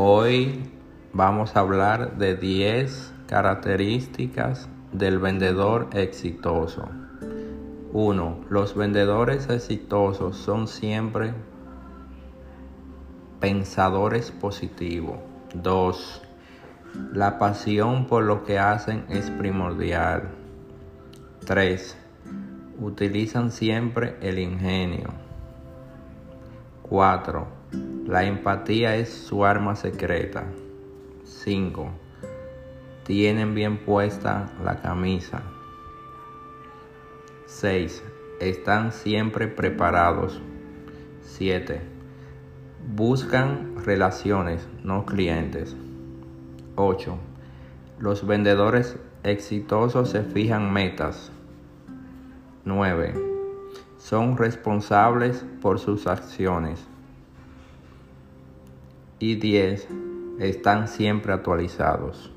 Hoy vamos a hablar de 10 características del vendedor exitoso. 1. Los vendedores exitosos son siempre pensadores positivos. 2. La pasión por lo que hacen es primordial. 3. Utilizan siempre el ingenio. 4. La empatía es su arma secreta. 5. Tienen bien puesta la camisa. 6. Están siempre preparados. 7. Buscan relaciones, no clientes. 8. Los vendedores exitosos se fijan metas. 9. Son responsables por sus acciones. Y 10. Están siempre actualizados.